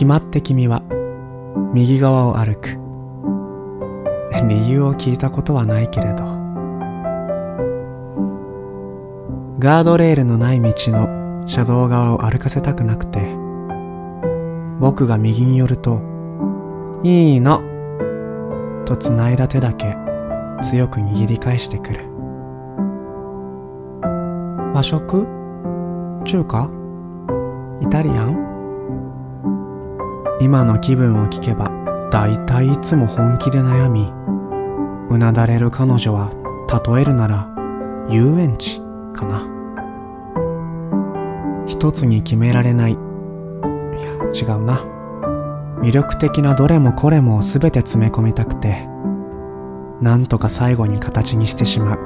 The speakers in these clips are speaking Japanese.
決まって君は右側を歩く。理由を聞いたことはないけれど。ガードレールのない道の車道側を歩かせたくなくて僕が右に寄ると「いいの」と繋いだ手だけ強く握り返してくる。和食？中華？イタリアン？今の気分を聞けば大体いつも本気で悩みうなだれる彼女は例えるなら遊園地かな。一つに決められない。いや違うな。魅力的などれもこれも全て詰め込みたくてなんとか最後に形にしてしまう。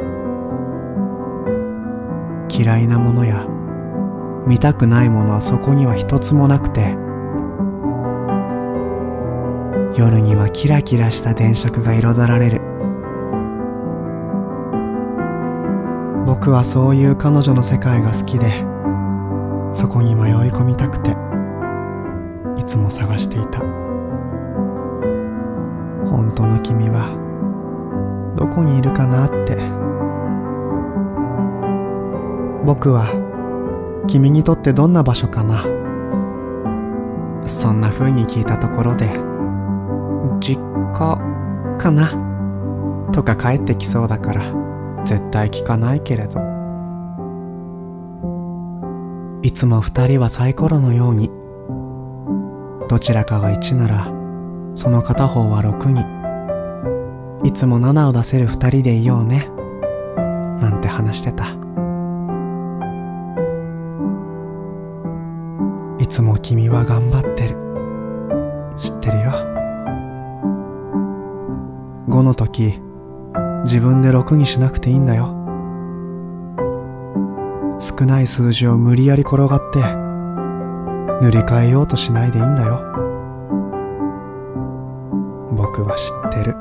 嫌いなものや見たくないものはそこには一つもなくて夜にはキラキラした電飾が彩られる。僕はそういう彼女の世界が好きでそこに迷い込みたくていつも探していた。本当の君はどこにいるかなって。僕は君にとってどんな場所かな。そんな風に聞いたところで実家かな。とか帰ってきそうだから絶対聞かないけれど。いつも二人はサイコロのようにどちらかが1ならその片方は6にいつも7を出せる二人でいようね。なんて話してた。いつも君は頑張ってる。知ってるよ。5の時自分で6にしなくていいんだよ。少ない数字を無理やり転がって塗り替えようとしないでいいんだよ。僕は知ってる。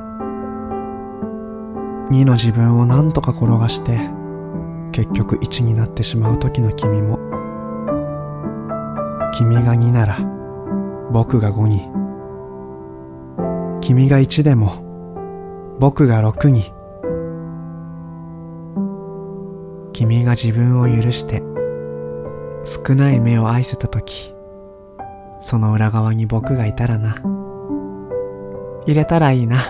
2の自分を何とか転がして結局1になってしまう時の君も。君が2なら僕が5に。君が1でも僕が6に君が自分を許して少ない目を愛せた時その裏側に僕がいたらな。入れたらいいな。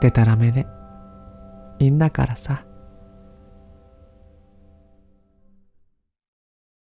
でたらめでいいんだからさ。